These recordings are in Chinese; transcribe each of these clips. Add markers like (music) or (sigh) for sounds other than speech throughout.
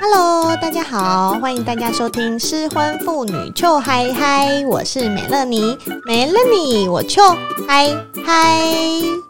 Hello，大家好，欢迎大家收听失婚妇女臭嗨嗨，我是美乐妮，美乐妮我臭嗨嗨。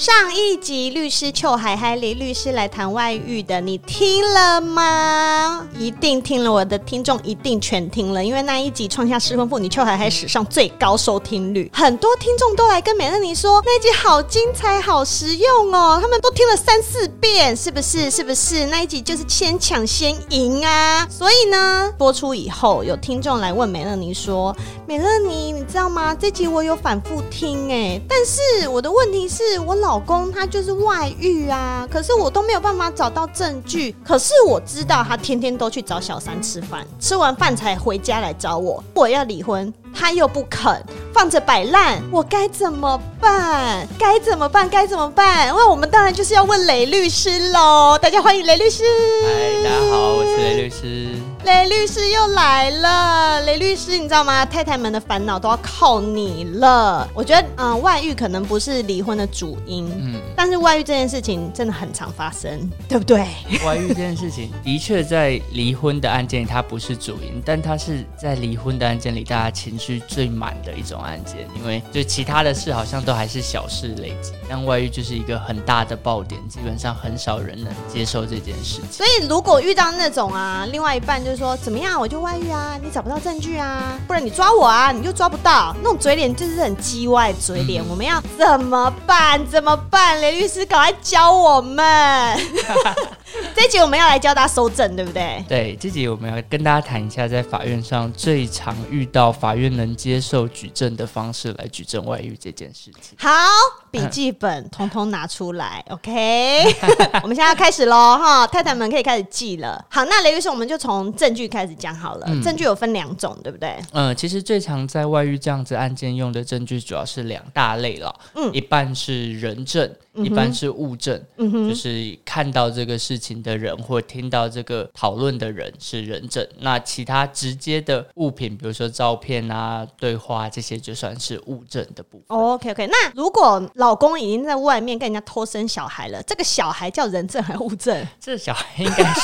上一集律师邱海海李律师来谈外遇的，你听了吗？一定听了，我的听众一定全听了，因为那一集创下失婚妇女邱海海史上最高收听率，很多听众都来跟美乐妮说那一集好精彩、好实用哦，他们都听了三四遍，是不是？是不是？那一集就是先抢先赢啊！所以呢，播出以后有听众来问美乐妮说：“美乐妮，你知道吗？这集我有反复听哎，但是我的问题是我老。”老公他就是外遇啊，可是我都没有办法找到证据。可是我知道他天天都去找小三吃饭，吃完饭才回家来找我。我要离婚，他又不肯，放着摆烂，我该怎么办？该怎么办？该怎么办？那我们当然就是要问雷律师喽。大家欢迎雷律师。嗨，大家好，我是雷律师。(laughs) 雷律师又来了，雷律师，你知道吗？太太们的烦恼都要靠你了。我觉得，嗯、呃，外遇可能不是离婚的主因，嗯，但是外遇这件事情真的很常发生，对不对？(laughs) 外遇这件事情的确在离婚的案件里，它不是主因，但它是在离婚的案件里，大家情绪最满的一种案件，因为就其他的事好像都还是小事累积，但外遇就是一个很大的爆点，基本上很少人能接受这件事情。所以，如果遇到那种啊，另外一半就。就说怎么样，我就外遇啊？你找不到证据啊？不然你抓我啊？你就抓不到，那种嘴脸就是很叽歪嘴脸。我们要怎么办？怎么办？雷律师，赶快教我们。(laughs) 这集我们要来教大家搜证，对不对？对，这集我们要跟大家谈一下，在法院上最常遇到法院能接受举证的方式来举证外遇这件事情。好，笔记本通通拿出来，OK？(laughs) 我们现在要开始喽，哈，太太们可以开始记了。好，那雷律师，我们就从证据开始讲好了。嗯、证据有分两种，对不对？嗯，其实最常在外遇这样子案件用的证据主要是两大类了。嗯，一半是人证。一半是物证，嗯、哼就是看到这个事情的人或听到这个讨论的人是人证。那其他直接的物品，比如说照片啊、对话这些，就算是物证的部分。Oh, OK OK。那如果老公已经在外面跟人家偷生小孩了，这个小孩叫人证还是物证？这小孩应该是。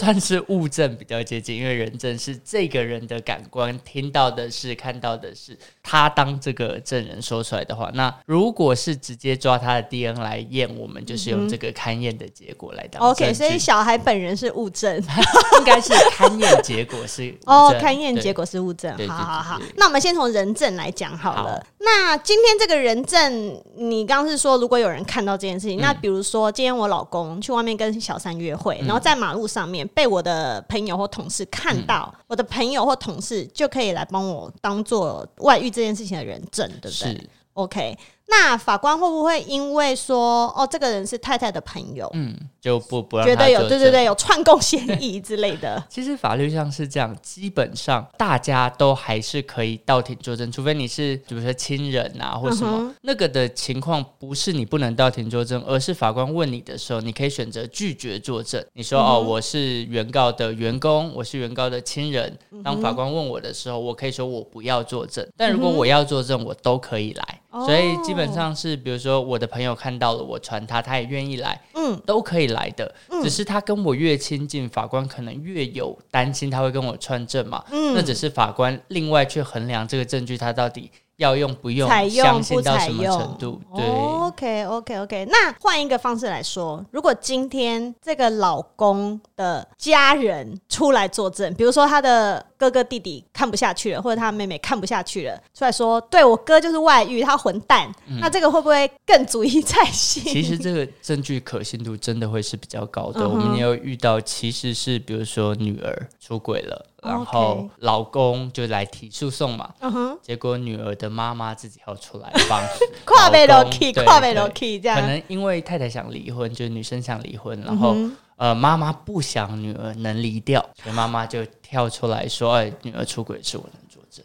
算是物证比较接近，因为人证是这个人的感官听到的是、看到的是，他当这个证人说出来的话。那如果是直接抓他的 DNA 来验，我们就是用这个勘验的结果来当。OK，所以小孩本人是物证，(laughs) 应该是勘验结果是 (laughs) 哦，勘验结果是物证。好好好，那我们先从人证来讲好了。好那今天这个人证，你刚刚是说如果有人看到这件事情，嗯、那比如说今天我老公去外面跟小三约会，嗯、然后在马路上面。被我的朋友或同事看到，嗯、我的朋友或同事就可以来帮我当做外遇这件事情的人证，对不对？，OK。那法官会不会因为说哦，这个人是太太的朋友，嗯，就不不让觉得有对对对有串供嫌疑之类的？(laughs) 其实法律上是这样，基本上大家都还是可以到庭作证，除非你是比如说亲人啊或什么、嗯、那个的情况，不是你不能到庭作证，而是法官问你的时候，你可以选择拒绝作证。你说、嗯、哦，我是原告的员工，我是原告的亲人。当法官问我的时候，我可以说我不要作证，但如果我要作证，我都可以来。所以基本上是，比如说我的朋友看到了我传他，他也愿意来，嗯，都可以来的。只是他跟我越亲近，法官可能越有担心他会跟我串证嘛。嗯，那只是法官另外去衡量这个证据，他到底。要用不用？采用相信到什么程度？对，OK OK OK。那换一个方式来说，如果今天这个老公的家人出来作证，比如说他的哥哥弟弟看不下去了，或者他妹妹看不下去了，出来说，对，我哥就是外遇，他混蛋。嗯、那这个会不会更足以再信？其实这个证据可信度真的会是比较高的。嗯、我们也有遇到，其实是比如说女儿出轨了。然后老公就来提诉讼嘛，uh huh. 结果女儿的妈妈自己要出来帮，(laughs) 跨背楼梯，跨背楼梯这样。可能因为太太想离婚，就是女生想离婚，然后、uh. 呃妈妈不想女儿能离掉，所以妈妈就跳出来说：“哎，女儿出轨是我能作证。”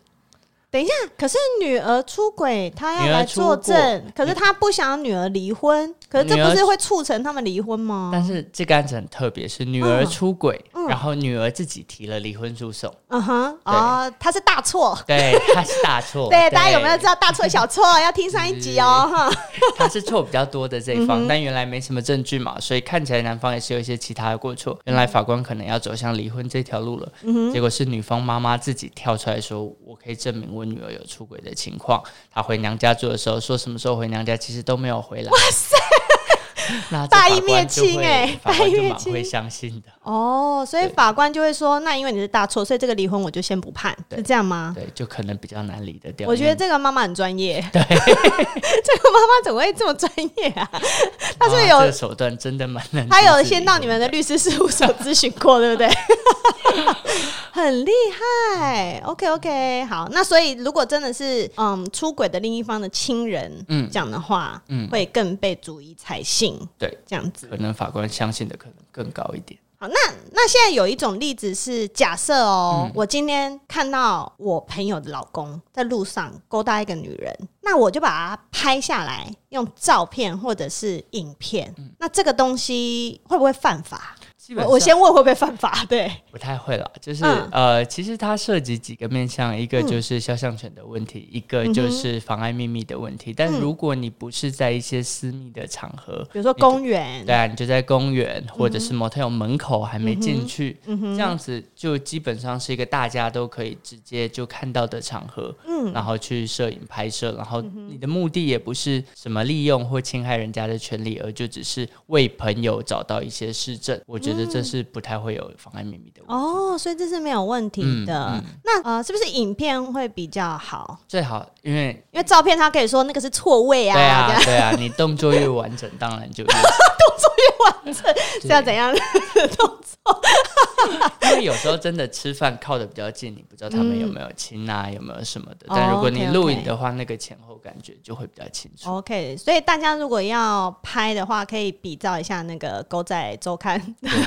等一下，可是女儿出轨，她要来作证，可是她不想女儿离婚，可是这不是会促成他们离婚吗？但是这个案子很特别，是女儿出轨。Uh. 然后女儿自己提了离婚诉讼。嗯哼，哦，他是大错，对，他是大错。(laughs) 对，大家有没有知道大错小错？要听上一集哦，哈。他是错比较多的这一方，但原来没什么证据嘛，所以看起来男方也是有一些其他的过错。原来法官可能要走向离婚这条路了，结果是女方妈妈自己跳出来说：“我可以证明我女儿有出轨的情况。”她回娘家住的时候说什么时候回娘家，其实都没有回来。哇塞！(laughs) (laughs) 那大义灭亲哎，大义灭亲会相信的哦，所以法官就会说，那因为你是大错，所以这个离婚我就先不判，是这样吗？对，就可能比较难离得掉。我觉得这个妈妈很专业，对，(laughs) 这个妈妈怎么会这么专业啊？(laughs) 她是有手段，真的蛮难。她有先到你们的律师事务所咨询过，对不对？(laughs) 很厉害。OK OK，好，那所以如果真的是嗯出轨的另一方的亲人嗯讲的话，嗯，会更被足以采信。对，这样子可能法官相信的可能更高一点。好，那那现在有一种例子是假设哦，嗯、我今天看到我朋友的老公在路上勾搭一个女人，那我就把它拍下来，用照片或者是影片。嗯、那这个东西会不会犯法？我我先问会不会犯法？(laughs) 对，不太会了。就是、嗯、呃，其实它涉及几个面向，一个就是肖像权的问题，嗯、一个就是妨碍秘密的问题。嗯、但如果你不是在一些私密的场合，比如说公园，对啊，你就在公园或者是 motel 门口还没进去，嗯、这样子就基本上是一个大家都可以直接就看到的场合，嗯，然后去摄影拍摄，然后你的目的也不是什么利用或侵害人家的权利，而就只是为朋友找到一些事证。我觉得。觉得这是不太会有妨碍秘密的问题哦，所以这是没有问题的。嗯嗯、那呃，是不是影片会比较好？最好，因为因为照片他可以说那个是错位啊。对啊，对啊，你动作越完整，当然就越 (laughs) 动作越完整，(laughs) 是要怎样的动作？(laughs) 因为有时候真的吃饭靠的比较近，你不知道他们有没有亲啊，有没有什么的。但如果你录影的话，那个前后感觉就会比较清楚。OK，所以大家如果要拍的话，可以比照一下那个《狗仔周刊》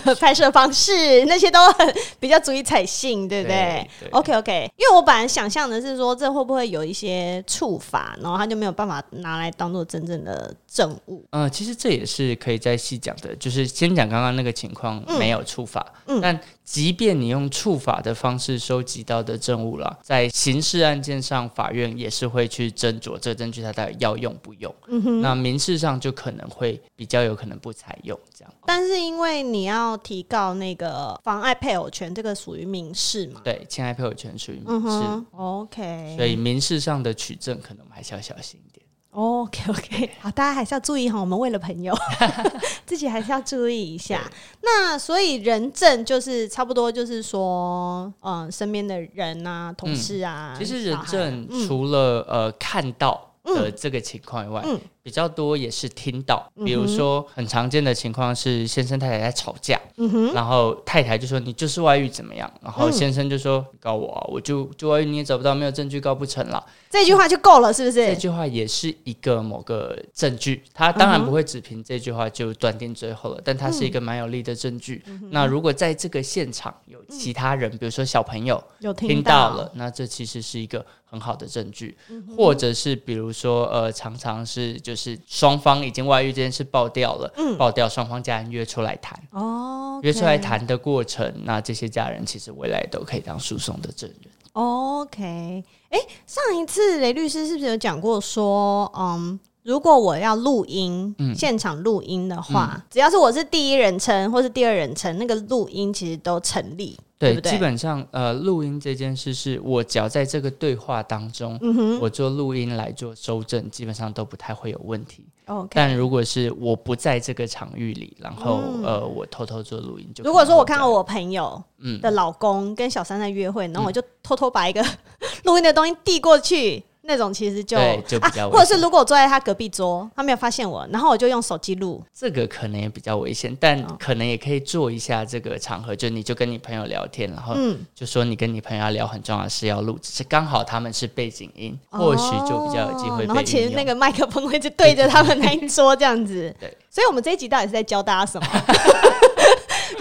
的 (laughs) 拍摄方式，那些都很比较足以采信，对不对，？OK OK，因为我本来想象的是说，这会不会有一些处罚，然后他就没有办法拿来当做真正的证物。嗯、呃，其实这也是可以再细讲的，就是先讲刚刚那个情况没有触法，嗯，但。即便你用触法的方式收集到的证物了，在刑事案件上，法院也是会去斟酌这个证据它到底要用不用。那民事上就可能会比较有可能不采用这样。但是因为你要提告那个妨碍配偶权，这个属于民事嘛？对，侵害配偶权属于民事。嗯、OK，所以民事上的取证可能还是要小心一点。OK OK，(laughs) 好，大家还是要注意哈。我们为了朋友，(laughs) 自己还是要注意一下。那所以人证就是差不多，就是说，嗯，身边的人啊，同事啊。嗯、其实人证除了、嗯、呃看到的这个情况以外，嗯、比较多也是听到。比如说，很常见的情况是先生太太在吵架，嗯、然后太太就说你就是外遇怎么样，然后先生就说你告我啊，我就就外遇你也找不到，没有证据告不成了。这句话就够了，是不是？这句话也是一个某个证据，他当然不会只凭这句话就断定最后了，但它是一个蛮有力的证据。嗯、那如果在这个现场有其他人，嗯、比如说小朋友有听到了，那这其实是一个很好的证据。嗯、或者是比如说，呃，常常是就是双方已经外遇这件事爆掉了，嗯、爆掉，双方家人约出来谈。哦约出来谈的过程，那这些家人其实未来都可以当诉讼的证人。OK，哎，上一次雷律师是不是有讲过说，嗯，如果我要录音，嗯、现场录音的话，嗯、只要是我是第一人称或是第二人称，那个录音其实都成立。对，对对？基本上，呃，录音这件事是我只要在这个对话当中，嗯、我做录音来做收证，基本上都不太会有问题。但如果是我不在这个场域里，然后、嗯、呃，我偷偷做录音就，如果说我看到我朋友的老公跟小三在约会，嗯、然后我就偷偷把一个 (laughs) 录音的东西递过去。那种其实就就比较或者是如果我坐在他隔壁桌，他没有发现我，然后我就用手机录，这个可能也比较危险，但可能也可以做一下这个场合，就你就跟你朋友聊天，然后就说你跟你朋友要聊很重要的事要录，只是刚好他们是背景音，或许就比较有机会。然后其实那个麦克风会就对着他们那一桌这样子。(laughs) 对，所以我们这一集到底是在教大家什么？(laughs)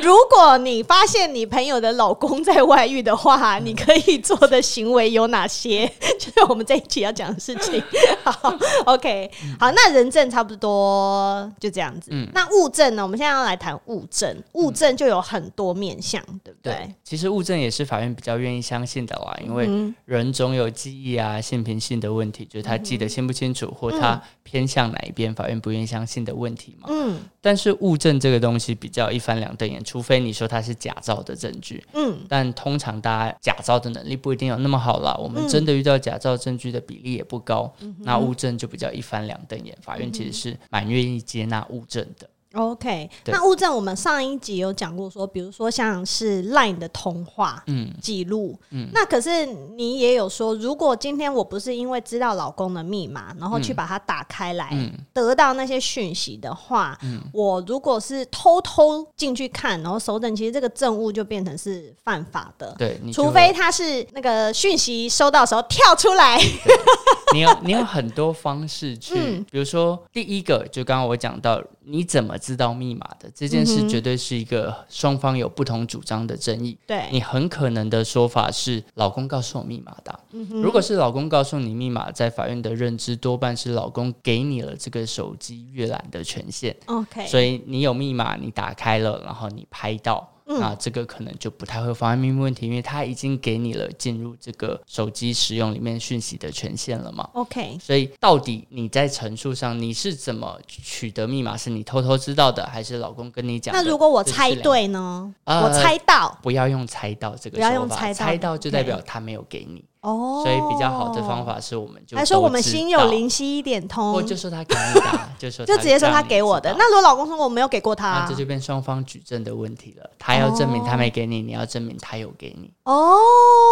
如果果你发现你朋友的老公在外遇的话，你可以做的行为有哪些？(laughs) 就是我们这一期要讲的事情。(laughs) 好，OK，好，那人证差不多就这样子。嗯，那物证呢？我们现在要来谈物证。物证就有很多面向，对不对？对，其实物证也是法院比较愿意相信的啦，因为人总有记忆啊、性平性的问题，就是他记得清不清楚，或他偏向哪一边，法院不愿意相信的问题嘛。嗯，但是物证这个东西比较一翻两瞪眼，除非你说它是假造的证据。嗯，但通常大家假造的能力不一定有那么好啦。我们真的遇到假造证据的比例也不高。那物证就比较一翻两瞪眼，法院其实是蛮愿意接纳物证的。OK，那物证我们上一集有讲过，说比如说像是 LINE 的通话记录，嗯，那可是你也有说，如果今天我不是因为知道老公的密码，然后去把它打开来，得到那些讯息的话，嗯，我如果是偷偷进去看，然后搜证，其实这个证物就变成是犯法的，对，除非他是那个讯息收到的时候跳出来，(laughs) 你有你有很多方式去，嗯，比如说第一个就刚刚我讲到。你怎么知道密码的这件事，绝对是一个双方有不同主张的争议。对，你很可能的说法是老公告诉我密码的。如果是老公告诉你密码，在法院的认知多半是老公给你了这个手机阅览的权限。OK，所以你有密码，你打开了，然后你拍到。那这个可能就不太会发生秘密问题，因为他已经给你了进入这个手机使用里面讯息的权限了嘛。OK，所以到底你在陈述上你是怎么取得密码？是你偷偷知道的，还是老公跟你讲？那如果我猜对呢？呃、我猜到，不要用猜到这个说法，不要用猜到，猜到就代表他没有给你。哦，所以比较好的方法是，我们就还说我们心有灵犀一点通，或就说他给你的，就说 (laughs) 就直接说他给我的。那如果老公说我没有给过他，那这就变双方举证的问题了。他要证明他没给你，你要证明他有给你。哦，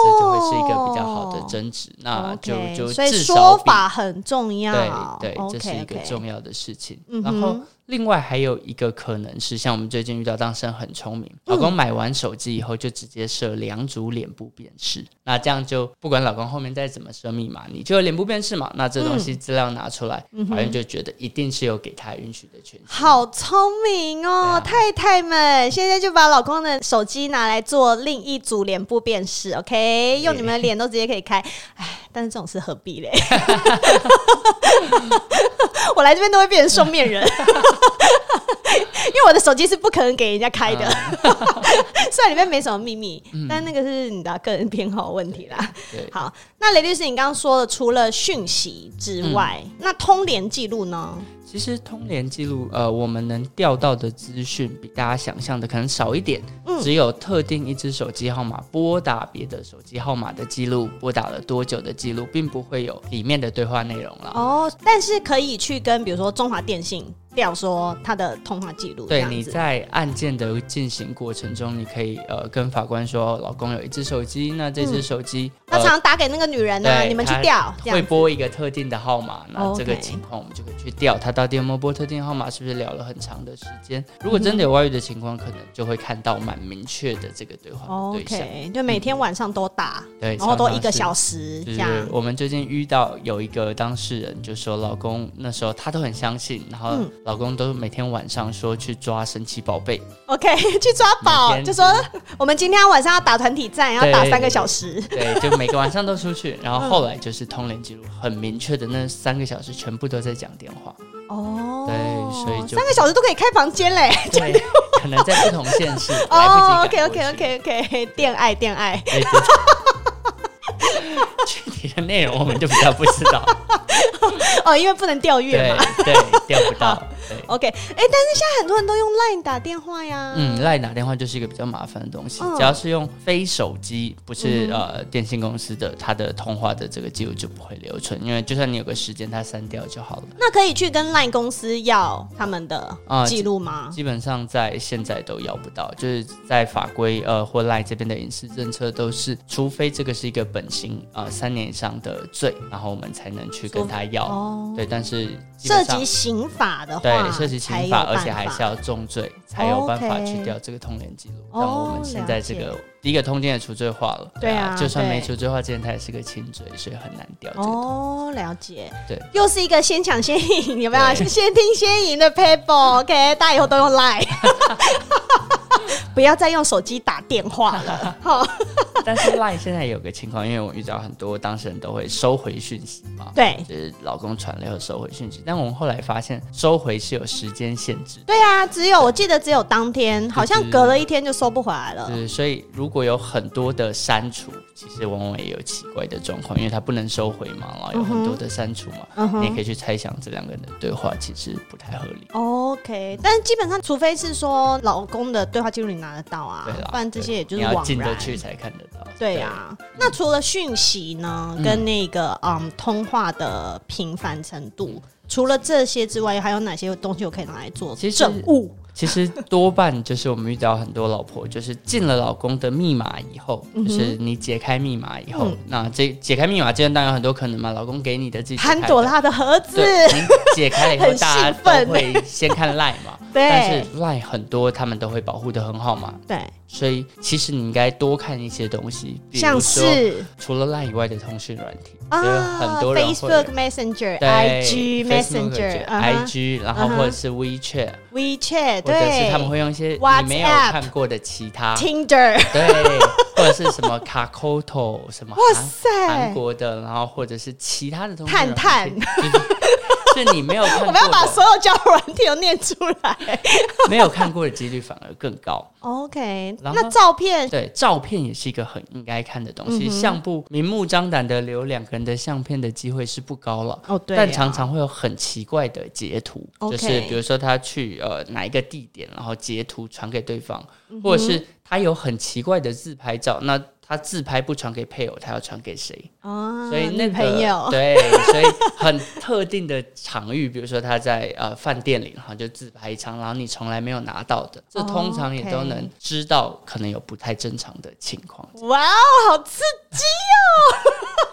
这就会是一个比较好的争执。那就就所以说法很重要，对对，这是一个重要的事情。然后。另外还有一个可能是，像我们最近遇到当事人很聪明，老公买完手机以后就直接设两组脸部辨识，那这样就不管老公后面再怎么设密码，你就有脸部辨识嘛，那这东西资料拿出来，法院就觉得一定是有给他允许的权限。好聪明哦，啊、太太们，现在就把老公的手机拿来做另一组脸部辨识，OK，用你们的脸都直接可以开，哎，但是这种事何必嘞？(laughs) (laughs) 我来这边都会变成双面人。(laughs) 因为我的手机是不可能给人家开的，(laughs) 虽然里面没什么秘密，嗯、但那个是你的个人偏好问题啦。好，那雷律师，你刚刚说的除了讯息之外，嗯、那通联记录呢？其实通联记录，呃，我们能调到的资讯比大家想象的可能少一点，嗯、只有特定一只手机号码拨打别的手机号码的记录，拨打了多久的记录，并不会有里面的对话内容了。哦，但是可以去跟比如说中华电信。调说他的通话记录，对，你在案件的进行过程中，你可以呃跟法官说，老公有一只手机，那这只手机他常常打给那个女人呢，你们去调，会拨一个特定的号码，那这个情况我们就可以去调，他到底有没有拨特定号码，是不是聊了很长的时间？如果真的有外遇的情况，可能就会看到蛮明确的这个对话对象，OK，就每天晚上都打，对，然后都一个小时这样。我们最近遇到有一个当事人，就说老公那时候他都很相信，然后老公都每天。晚上说去抓神奇宝贝，OK，(laughs) 去抓宝，就说我们今天晚上要打团体战，要打三个小时，对，就每个晚上都出去，(laughs) 然后后来就是通联记录很明确的，那三个小时全部都在讲电话，哦，对，所以就三个小时都可以开房间嘞，对，可能在不同县市 (laughs) 哦，OK，OK，OK，OK，恋爱，恋爱，(laughs) 具体的内容我们就比较不知道，(laughs) 哦，因为不能调阅嘛，对，调不到。(laughs) 对 OK，哎、欸，但是现在很多人都用 Line 打电话呀。嗯，Line 打电话就是一个比较麻烦的东西。嗯、只要是用非手机，不是、嗯、呃电信公司的，它的通话的这个记录就不会留存，因为就算你有个时间，它删掉就好了。那可以去跟 Line 公司要他们的记录吗、呃？基本上在现在都要不到，就是在法规呃或 Line 这边的隐私政策都是，除非这个是一个本刑呃三年以上的罪，然后我们才能去跟他要。哦、对，但是涉及刑法的话。对，涉及刑法，而且还是要重罪才有办法去调这个通联记录。但我们现在这个第一个通奸也除罪化了，对啊，就算没除罪化，之前他也是个轻罪，所以很难调。哦，了解。对，又是一个先抢先赢，有没有？先听先赢的 paper，OK，大家以后都用 Line。(laughs) (laughs) 不要再用手机打电话了。(laughs) 好，但是 Line 现在有个情况，因为我遇到很多当事人都会收回讯息嘛，对，就是老公传了以后收回讯息，但我们后来发现收回是有时间限制。对啊，只有我记得只有当天，好像隔了一天就收不回来了。对，所以如果有很多的删除，其实往往也有奇怪的状况，因为他不能收回嘛，然后有很多的删除嘛，嗯、你也可以去猜想这两个人的对话其实不太合理。OK，但是基本上，除非是说老公的对话记录你拿得到啊，不然这些也就是你要进得去才看得到。对呀、啊，那除了讯息呢，跟那个嗯，嗯通话的频繁程度，除了这些之外，还有哪些东西我可以拿来做证物？其实多半就是我们遇到很多老婆，就是进了老公的密码以后，就是你解开密码以后，嗯、那这解开密码，这样当然有很多可能嘛。老公给你的自己潘朵拉的盒子，你解开了以后，(laughs) 大家都会先看 LINE 嘛。对，但是 LINE 很多他们都会保护的很好嘛。对，所以其实你应该多看一些东西，比如说像是除了 LINE 以外的通讯软体。啊，很多人 Facebook Messenger、IG Messenger、IG，然后或者是 WeChat、WeChat，或者是他们会用一些你没有看过的其他 Tinder，(laughs) 对，或者是什么 Kakao 什么，哇塞，韩国的，然后或者是其他的东西，探探。是你没有看过，我们要把所有交友软体都念出来。没有看过的几率反而更高。OK，那照片对照片也是一个很应该看的东西。相簿明目张胆的留两个人的相片的机会是不高了。哦，对。但常常会有很奇怪的截图，就是比如说他去呃哪一个地点，然后截图传给对方，或者是他有很奇怪的自拍照，那。他自拍不传给配偶，他要传给谁？哦，所以那个朋友 (laughs) 对，所以很特定的场域，比如说他在呃饭店里，然后就自拍一张，然后你从来没有拿到的，这通常也都能知道可能有不太正常的情况。哇哦，好刺激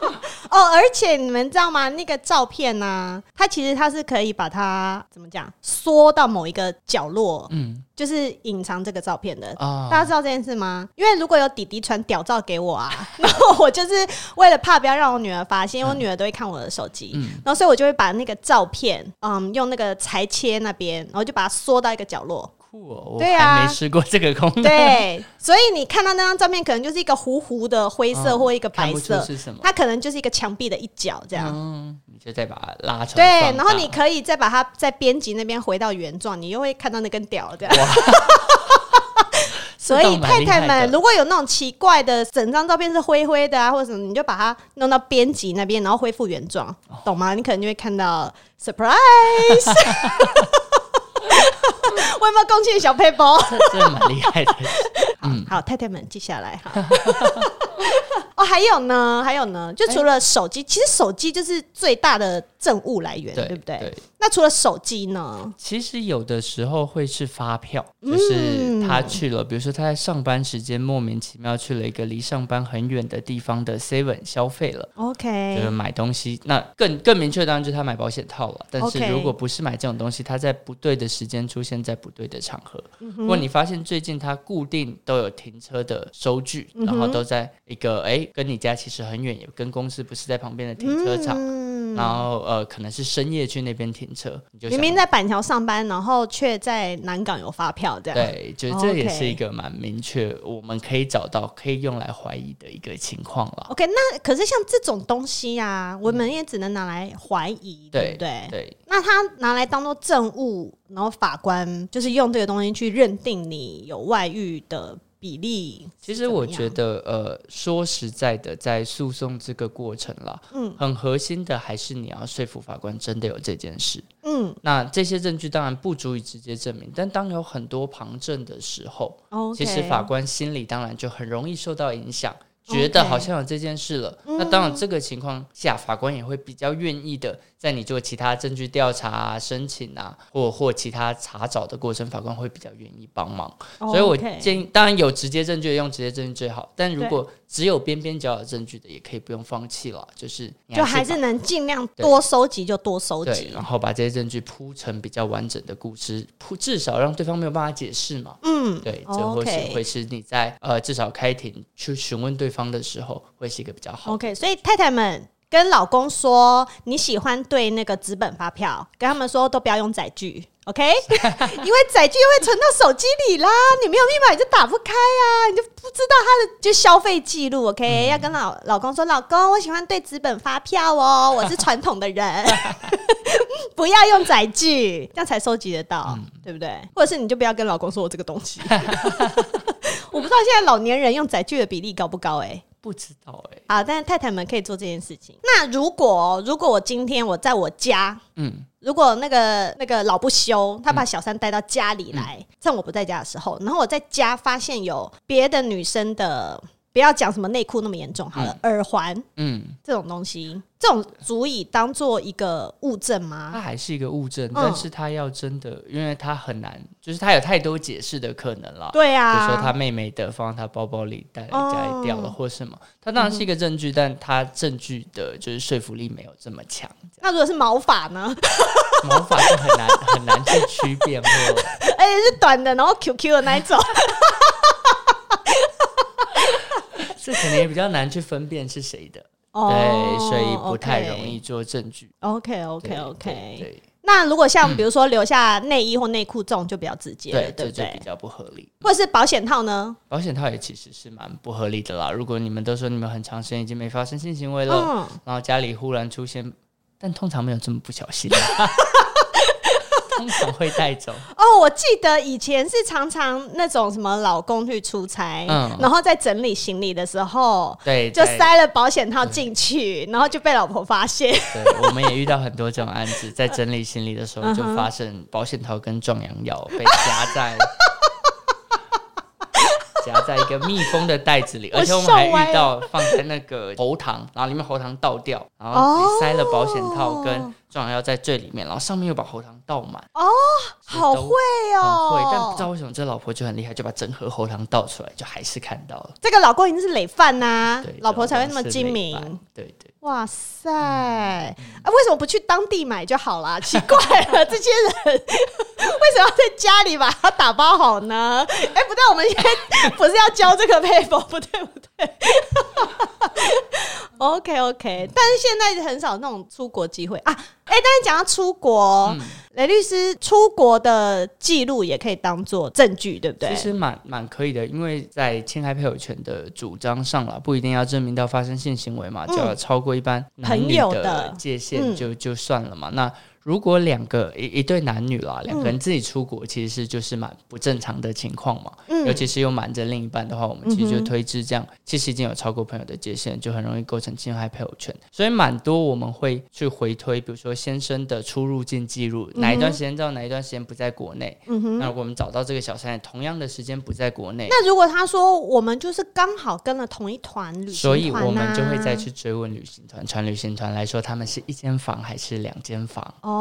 哦！(laughs) 哦，而且你们知道吗？那个照片呢、啊，它其实它是可以把它怎么讲，缩到某一个角落，嗯，就是隐藏这个照片的。哦、大家知道这件事吗？因为如果有弟弟传屌照给我啊，(laughs) 然后我就是为了怕不要让我女儿发现，因为我女儿都会看我的手机，嗯，然后所以我就会把那个照片，嗯，用那个裁切那边，然后就把它缩到一个角落。我还没试过这个功能。对，所以你看到那张照片，可能就是一个糊糊的灰色或一个白色，是什么？它可能就是一个墙壁的一角这样。嗯，你就再把它拉成。对，然后你可以再把它在编辑那边回到原状，你又会看到那根屌这样。(laughs) 所以太太们，如果有那种奇怪的整张照片是灰灰的啊，或者什么，你就把它弄到编辑那边，然后恢复原状，懂吗？你可能就会看到 surprise。(laughs) 我有没有贡献小配包？这真的蛮厉害的。嗯，好，太太们记下来哈。(laughs) 哦，还有呢，还有呢，就除了手机，其实手机就是最大的证物来源，对不对？那除了手机呢？其实有的时候会是发票，就是他去了，比如说他在上班时间莫名其妙去了一个离上班很远的地方的 Seven 消费了，OK，就是买东西。那更更明确当然就是他买保险套了。但是如果不是买这种东西，他在不对的时间出现在不对的场合。如果你发现最近他固定都有停车的收据，然后都在一个哎。跟你家其实很远，也跟公司不是在旁边的停车场，嗯、然后呃，可能是深夜去那边停车，你就明明在板桥上班，然后却在南港有发票，这样对，就是这也是一个蛮明确，我们可以找到可以用来怀疑的一个情况了。OK，那可是像这种东西啊，我们也只能拿来怀疑，嗯、对不对？对，那他拿来当做证物，然后法官就是用这个东西去认定你有外遇的。比例其实我觉得，呃，说实在的，在诉讼这个过程啦，嗯，很核心的还是你要说服法官真的有这件事，嗯，那这些证据当然不足以直接证明，但当有很多旁证的时候.其实法官心里当然就很容易受到影响。觉得好像有这件事了，Okay. 那当然这个情况下，法官也会比较愿意的，在你做其他证据调查啊、申请啊，或或其他查找的过程，法官会比较愿意帮忙。所以我建议，当然有直接证据用直接证据最好，但如果只有边边角角证据的，也可以不用放弃了，就是就还是能尽量多收集就多收集，然后把这些证据铺成比较完整的故事，铺至少让对方没有办法解释嘛。嗯，对，这或许会是你在呃至少开庭去询问对方的时候，会是一个比较好。OK，所以太太们跟老公说你喜欢对那个纸本发票，跟他们说都不要用载具。OK，(laughs) 因为载具会存到手机里啦，你没有密码你就打不开啊，你就不知道他的就消费记录。OK，、嗯、要跟老老公说，老公，我喜欢对纸本发票哦，我是传统的人，(laughs) 不要用载具，这样才收集得到，嗯、对不对？或者是你就不要跟老公说我这个东西。(laughs) 我不知道现在老年人用载具的比例高不高、欸？哎，不知道哎、欸。好，但是太太们可以做这件事情。那如果如果我今天我在我家，嗯。如果那个那个老不休，他把小三带到家里来，嗯、趁我不在家的时候，然后我在家发现有别的女生的。不要讲什么内裤那么严重好了，嗯、耳环，嗯，这种东西，这种足以当做一个物证吗？它还是一个物证，嗯、但是它要真的，因为它很难，就是它有太多解释的可能了。对啊，比如说他妹妹的放在他包包里带来家里掉了，或什么，它当然是一个证据，嗯、但它证据的就是说服力没有这么强。那如果是毛发呢？(laughs) 毛发就很难很难去区辨，或 (laughs) 而且是短的，然后 QQ 的那一种。这可能也比较难去分辨是谁的，oh, 对，所以不太容易做证据。OK，OK，OK。对，那如果像 (clears throat) 比如说留下内衣或内裤这种，就比较直接，对，对不对？比较不合理。或者是保险套呢？保险套也其实是蛮不合理的啦。如果你们都说你们很长时间已经没发生性行为了，嗯、然后家里忽然出现，但通常没有这么不小心。(laughs) 通常会带走。哦，我记得以前是常常那种什么老公去出差，嗯，然后在整理行李的时候，对，就塞了保险套进去，然后就被老婆发现。对，我们也遇到很多这种案子，在整理行李的时候就发生保险套跟壮阳药被夹在夹在一个密封的袋子里，(laughs) 而且我们还遇到放在那个喉糖，然后里面喉糖倒掉，然后你塞了保险套跟。壮阳药在最里面，然后上面又把喉糖倒满哦，好会哦，很会，但不知道为什么这老婆就很厉害，就把整盒喉糖倒出来，就还是看到了。这个老公一定是累犯呐，老婆才会那么精明。对对，哇塞，啊，为什么不去当地买就好了？(laughs) 奇怪了，这些人 (laughs) 为什么要在家里把它打包好呢？哎，不对，我们现在不是要教这个配方，不对不对。(laughs) OK OK，但是现在很少那种出国机会啊。哎、欸，但是讲到出国，嗯、雷律师出国的记录也可以当做证据，对不对？其实蛮蛮可以的，因为在侵害配偶权的主张上了，不一定要证明到发生性行为嘛，只要超过一般男女的界限就就算了嘛。嗯、那如果两个一一对男女啦，两个人自己出国，其实是就是蛮不正常的情况嘛。嗯、尤其是又瞒着另一半的话，我们其实就推知这样，其实已经有超过朋友的界限，就很容易构成侵害配偶权。所以蛮多我们会去回推，比如说先生的出入境记录，嗯、哪一段时间到哪一段时间不在国内。嗯、哼那如果我们找到这个小三，同样的时间不在国内，那如果他说我们就是刚好跟了同一团旅行团，啊，所以我们就会再去追问旅行团，传旅行团来说，他们是一间房还是两间房？哦。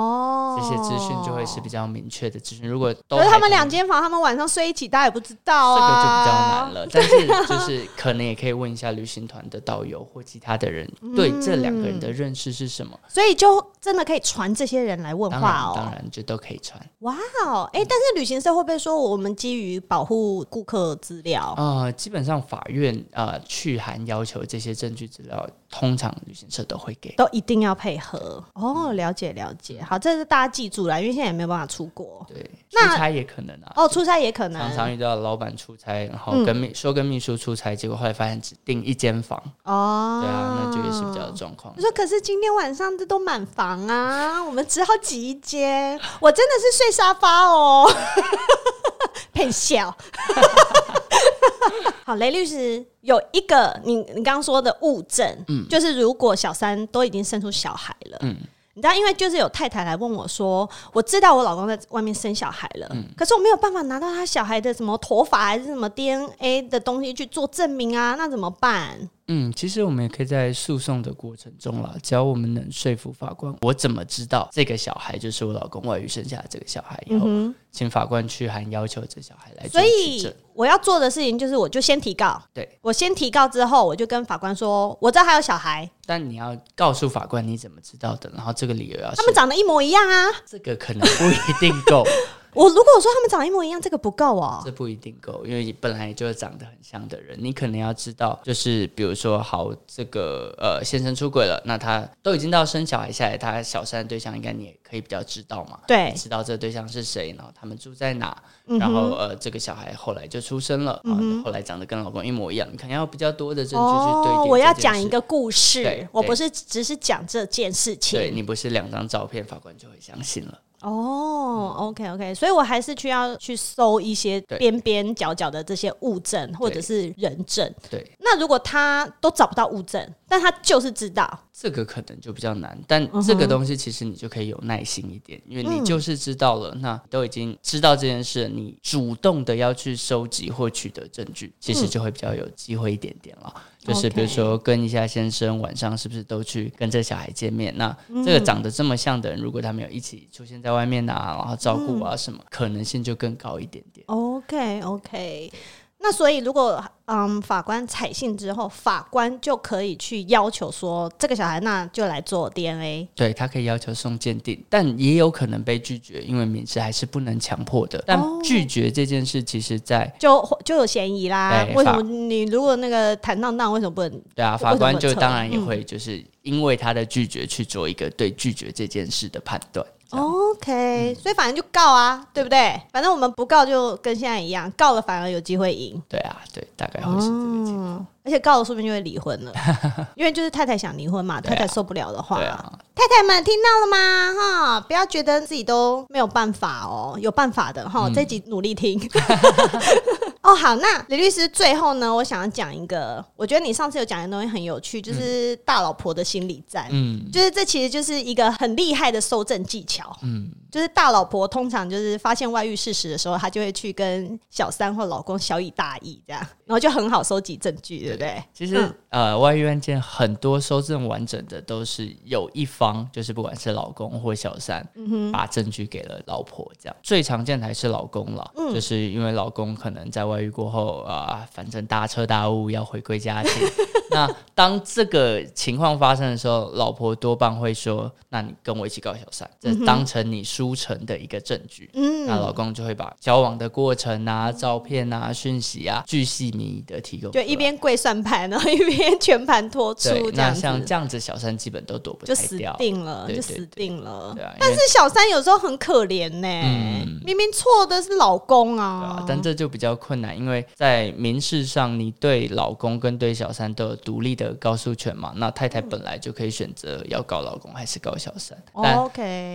这些资讯就会是比较明确的资讯。如果都可是他们两间房，他们晚上睡一起，大家也不知道啊。这个就比较难了。(laughs) 但是就是可能也可以问一下旅行团的导游或其他的人，对这两个人的认识是什么。所以就真的可以传这些人来问话哦。当然就都可以传。哇哦，哎，但是旅行社会不会说我们基于保护顾客资料？呃，基本上法院呃去函要求这些证据资料，通常旅行社都会给，都一定要配合。哦，了解了解。好，这是大家记住了，因为现在也没有办法出国。对，出差也可能啊。哦，出差也可能。常常遇到老板出差，然后跟秘说跟秘书出差，结果后来发现只订一间房。哦。对啊，那就也是比较状况。我说，可是今天晚上这都满房啊，我们只好挤一间。我真的是睡沙发哦。(laughs) 配笑。(laughs) (laughs) 好，雷律师有一个你你刚刚说的物证，嗯，就是如果小三都已经生出小孩了，嗯。你知道，因为就是有太太来问我说：“我知道我老公在外面生小孩了，嗯、可是我没有办法拿到他小孩的什么头发还是什么 DNA 的东西去做证明啊，那怎么办？”嗯，其实我们也可以在诉讼的过程中啦，只要我们能说服法官，我怎么知道这个小孩就是我老公外遇生下的这个小孩以后，嗯、请法官去函要求这小孩来做。所以我要做的事情就是，我就先提告。对，我先提告之后，我就跟法官说，我知道还有小孩，但你要告诉法官你怎么知道的，然后这个理由要他们长得一模一样啊，这个可能不一定够。(laughs) 我如果说他们长一模一样，这个不够哦。这不一定够，因为你本来就是长得很像的人，你可能要知道，就是比如说，好，这个呃先生出轨了，那他都已经到生小孩下来，他小三的对象应该你也可以比较知道嘛？对，知道这个对象是谁，然后他们住在哪，嗯、然后呃这个小孩后来就出生了，嗯、后来长得跟老公一模一样，你可能要比较多的证据去对、哦。我要讲一个故事，我不是只是讲这件事情。对，你不是两张照片，法官就会相信了。哦、oh，OK OK，所以我还是需要去搜一些边边角角的这些物证或者是人证。对，那如果他都找不到物证，但他就是知道，这个可能就比较难。但这个东西其实你就可以有耐心一点，因为你就是知道了，那都已经知道这件事，你主动的要去收集或取得证据，其实就会比较有机会一点点了。就是比如说跟一下先生晚上是不是都去跟这小孩见面？那这个长得这么像的人，如果他们有一起出现在外面啊，然后照顾啊什么，可能性就更高一点点。OK OK。那所以，如果嗯法官采信之后，法官就可以去要求说，这个小孩那就来做 DNA。对，他可以要求送鉴定，但也有可能被拒绝，因为民事还是不能强迫的。但拒绝这件事，其实在就就有嫌疑啦。为什么你如果那个坦荡荡，为什么不能？对啊，法官就当然也会就是因为他的拒绝去做一个对拒绝这件事的判断。OK，、嗯、所以反正就告啊，对不对？反正我们不告就跟现在一样，告了反而有机会赢。对啊，对，大概会是这个情况。嗯而且告了，说不定就会离婚了，(laughs) 因为就是太太想离婚嘛，太太受不了的话，太太们听到了吗？哈，不要觉得自己都没有办法哦，有办法的哈，这集努力听。哦，好，那李律师最后呢，我想要讲一个，我觉得你上次有讲的东西很有趣，就是大老婆的心理战，嗯，就是这其实就是一个很厉害的搜证技巧，嗯，就是大老婆通常就是发现外遇事实的时候，她就会去跟小三或老公小以大义，这样，然后就很好收集证据。对不对？其实、嗯、呃，外遇案件很多搜证完整的都是有一方，就是不管是老公或小三，嗯、哼把证据给了老婆，这样。最常见的还是老公了，嗯、就是因为老公可能在外遇过后啊、呃，反正大彻大悟要回归家庭。(laughs) 那当这个情况发生的时候，老婆多半会说：“那你跟我一起告小三，这当成你输成的一个证据。”嗯，那老公就会把交往的过程啊、照片啊、讯息啊，巨细靡遗的提供，就一边跪算盘，然后一边全盘托出。对，那像这样子，小三基本都躲不掉，就死定了，就死定了。对啊，但是小三有时候很可怜呢，明明错的是老公啊。但这就比较困难，因为在民事上，你对老公跟对小三都有。独立的告诉权嘛，那太太本来就可以选择要告老公还是告小三，但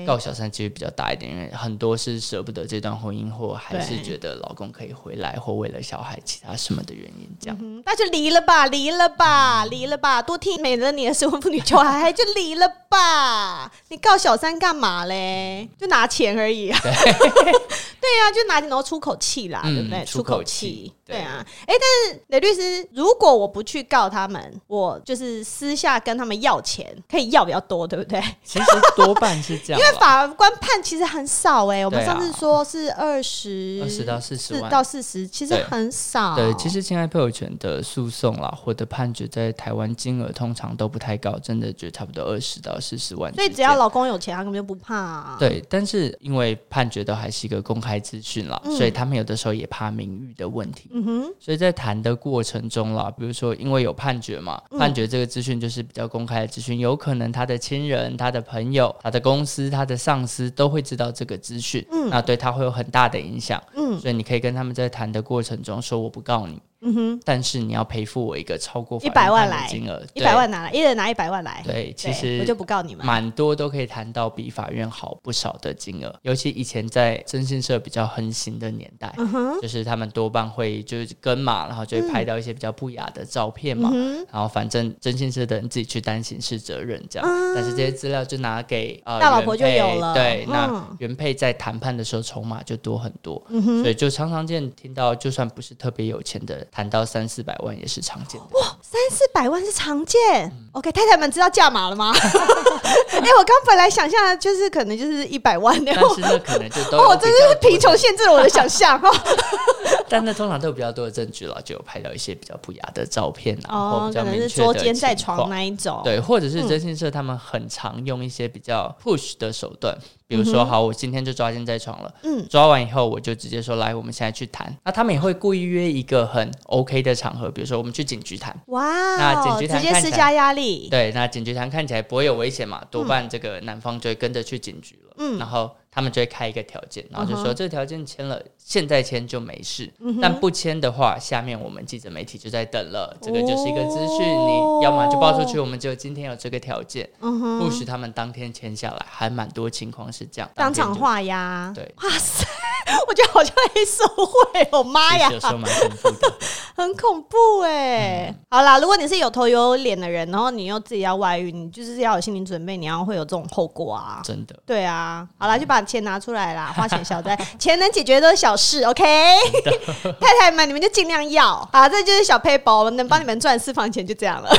告小三几率比较大一点，因为很多是舍不得这段婚姻，或还是觉得老公可以回来，或为了小孩其他什么的原因，这样，那就离了吧，离了吧，离了吧，多听美了你的失婚妇女求还就离了吧，你告小三干嘛嘞？就拿钱而已啊，(laughs) 对呀，就拿钱然后出口气啦，对不对？出口气，对啊，哎，但是雷律师，如果我不去告他们。我就是私下跟他们要钱，可以要比较多，对不对？其实多半是这样，(laughs) 因为法官判其实很少哎、欸。我们上次说是二十二十到四十万到四十，其实很少。对，其实侵害配偶权的诉讼啦，或者判决在台湾金额通常都不太高，真的就差不多二十到四十万。所以只要老公有钱，他根本就不怕、啊。对，但是因为判决都还是一个公开资讯啦，嗯、所以他们有的时候也怕名誉的问题。嗯哼，所以在谈的过程中啦，比如说因为有判决。决嘛，判决这个资讯就是比较公开的资讯，有可能他的亲人、他的朋友、他的公司、他的上司都会知道这个资讯，嗯，那对他会有很大的影响，嗯，所以你可以跟他们在谈的过程中说我不告你。嗯哼，但是你要赔付我一个超过一百万来金额，一百万拿来，一人拿一百万来。对，其实我就不告你们，蛮多都可以谈到比法院好不少的金额。尤其以前在征信社比较横行的年代，就是他们多半会就是跟嘛，然后就会拍到一些比较不雅的照片嘛，然后反正征信社的人自己去担刑事责任这样。但是这些资料就拿给呃大老婆就有了，对，那原配在谈判的时候筹码就多很多，所以就常常见听到，就算不是特别有钱的。谈到三四百万也是常见的哇，三四百万是常见。嗯、OK，太太们知道价码了吗？(laughs) 哎、欸，我刚本来想象的就是可能就是一百万，但是那可能就都 (laughs) 哦，真的是贫穷限制了我的想象哈。(laughs) 但那通常都有比较多的证据了，就有拍到一些比较不雅的照片啊，哦、或比较明确的，是捉奸在床那一种，对，或者是征信社他们很常用一些比较 push 的手段。比如说，好，我今天就抓奸在床了。嗯，抓完以后，我就直接说，来，我们现在去谈。那他们也会故意约一个很 OK 的场合，比如说我们去警局谈。哇，那警局谈直接施加压力。对，那警局谈看起来不会有危险嘛，多半这个男方就会跟着去警局了。嗯，然后。他们就会开一个条件，然后就说这个条件签了，现在签就没事。但不签的话，下面我们记者媒体就在等了。这个就是一个资讯，你要么就报出去，我们就今天有这个条件。不许他们当天签下来，还蛮多情况是这样，当场画押。对，哇塞，(laughs) 我觉得好像黑社会，我妈呀，有时候蛮恐怖的，(laughs) 很恐怖哎。好啦，如果你是有头有脸的人，然后你又自己要外遇，你就是要有心理准备，你要会有这种后果啊。真的。对啊，好啦，就把。钱拿出来啦，花钱消灾，钱能解决的都是小事，OK？(laughs) 太太们，你们就尽量要啊，这就是小撇步，能帮你们赚私房钱，就这样了。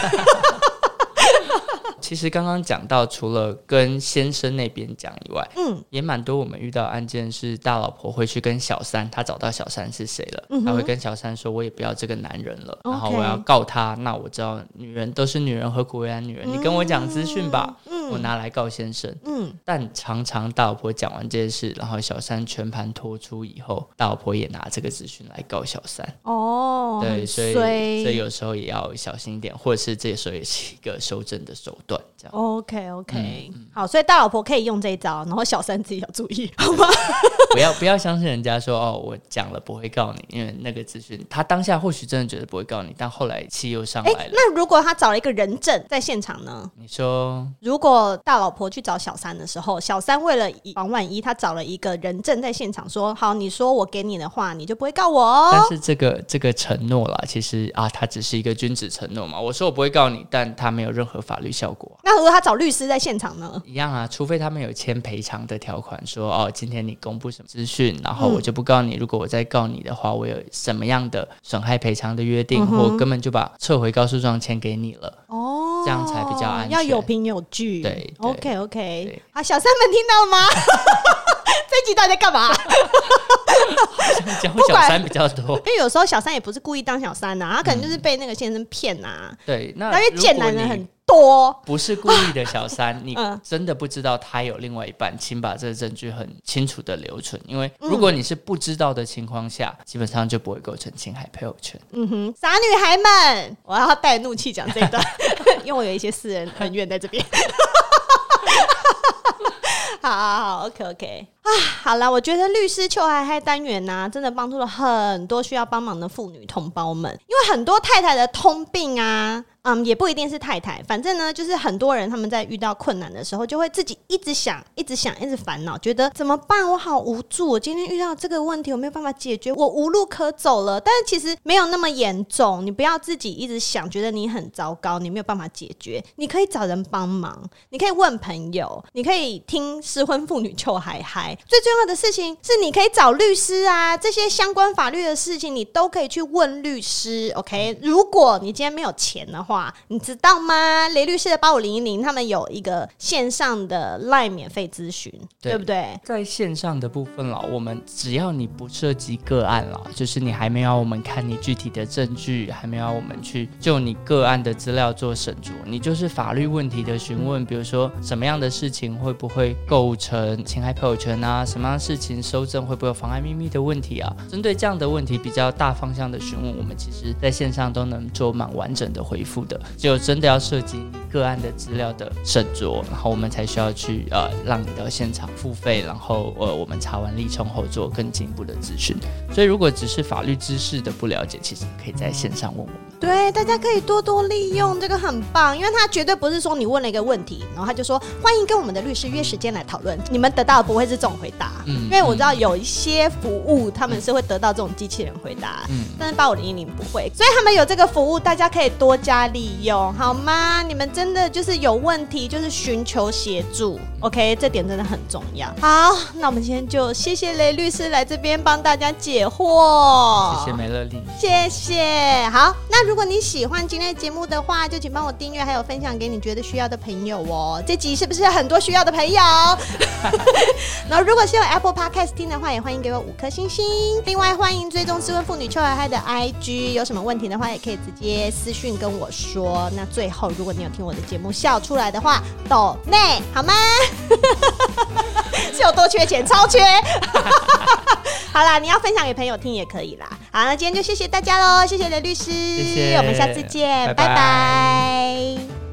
其实刚刚讲到，除了跟先生那边讲以外，嗯，也蛮多我们遇到案件是大老婆会去跟小三，她找到小三是谁了，嗯、哼他会跟小三说：“我也不要这个男人了，然后我要告他。”那我知道女人都是女人，何苦为难女人？嗯、你跟我讲资讯吧。嗯我拿来告先生，嗯，但常常大老婆讲完这件事，然后小三全盘托出以后，大老婆也拿这个资讯来告小三。哦，对，所以所以有时候也要小心一点，或者是这时候也是一个收证的手段，这样。OK OK，嗯，好，所以大老婆可以用这一招，然后小三自己要注意，(laughs) 好吗？不要不要相信人家说哦，我讲了不会告你，因为那个资讯他当下或许真的觉得不会告你，但后来气又上来了。那如果他找了一个人证在现场呢？你说如果。大老婆去找小三的时候，小三为了以防万一，他找了一个人证在现场说：“好，你说我给你的话，你就不会告我哦。”但是这个这个承诺啦，其实啊，他只是一个君子承诺嘛。我说我不会告你，但他没有任何法律效果。那如果他找律师在现场呢？一样啊，除非他们有签赔偿的条款，说哦，今天你公布什么资讯，然后我就不告你。嗯、如果我再告你的话，我有什么样的损害赔偿的约定，嗯、哼或根本就把撤回告诉状签给你了。哦，这样才比较安全，要有凭有据。对。OK OK，好，小三们听到了吗？(laughs) 这一集到底在干嘛？讲小三比较多，因为有时候小三也不是故意当小三呐、啊，他可能就是被那个先生骗呐、啊嗯。对，那因为贱男人很多，不是故意的小三，你 (laughs) 真的不知道他有另外一半，请把这个证据很清楚的留存，因为如果你是不知道的情况下，基本上就不会构成侵害配偶权。嗯哼，傻女孩们，我要带怒气讲这一段，(laughs) 因为我有一些私人恩怨在这边。(laughs) 好好好，OK OK 啊，好了，我觉得律师秋嗨嗨单元呢、啊，真的帮助了很多需要帮忙的妇女同胞们，因为很多太太的通病啊。嗯，也不一定是太太，反正呢，就是很多人他们在遇到困难的时候，就会自己一直想、一直想、一直烦恼，觉得怎么办？我好无助，我今天遇到这个问题，我没有办法解决，我无路可走了。但是其实没有那么严重，你不要自己一直想，觉得你很糟糕，你没有办法解决。你可以找人帮忙，你可以问朋友，你可以听失婚妇女秋嗨嗨。最重要的事情是，你可以找律师啊，这些相关法律的事情，你都可以去问律师。OK，如果你今天没有钱的话。你知道吗？雷律师的八五零一零，他们有一个线上的 LINE 免费咨询，对，对不对？在线上的部分了，我们只要你不涉及个案了，就是你还没有我们看你具体的证据，还没有我们去就你个案的资料做审酌，你就是法律问题的询问，比如说什么样的事情会不会构成侵害配偶权啊？什么样的事情收证会不会有妨碍秘密的问题啊？针对这样的问题，比较大方向的询问，我们其实在线上都能做蛮完整的回复。的，就真的要涉及个案的资料的审酌，然后我们才需要去呃让你到现场付费，然后呃我们查完立冲后做更进一步的咨询。所以如果只是法律知识的不了解，其实可以在线上问我。对，大家可以多多利用这个很棒，因为他绝对不是说你问了一个问题，然后他就说欢迎跟我们的律师约时间来讨论，你们得到的不会是这种回答。嗯，因为我知道有一些服务他们是会得到这种机器人回答，嗯，但是八五零一零不会，所以他们有这个服务，大家可以多加利用，好吗？你们真的就是有问题，就是寻求协助，OK，这点真的很重要。好，那我们今天就谢谢雷律师来这边帮大家解惑，谢谢美乐丽，谢谢。好，那。如果你喜欢今天的节目的话，就请帮我订阅，还有分享给你觉得需要的朋友哦。这集是不是很多需要的朋友？(laughs) 然后如果是用 Apple Podcast 听的话，也欢迎给我五颗星星。另外，欢迎追踪失婚妇女邱海海的 IG，有什么问题的话，也可以直接私讯跟我说。那最后，如果你有听我的节目笑出来的话，抖内好吗？(laughs) 是有多缺钱？超缺！(laughs) 好啦，你要分享给朋友听也可以啦。好，那今天就谢谢大家喽，谢谢雷律师，我们下次见，拜拜。拜拜。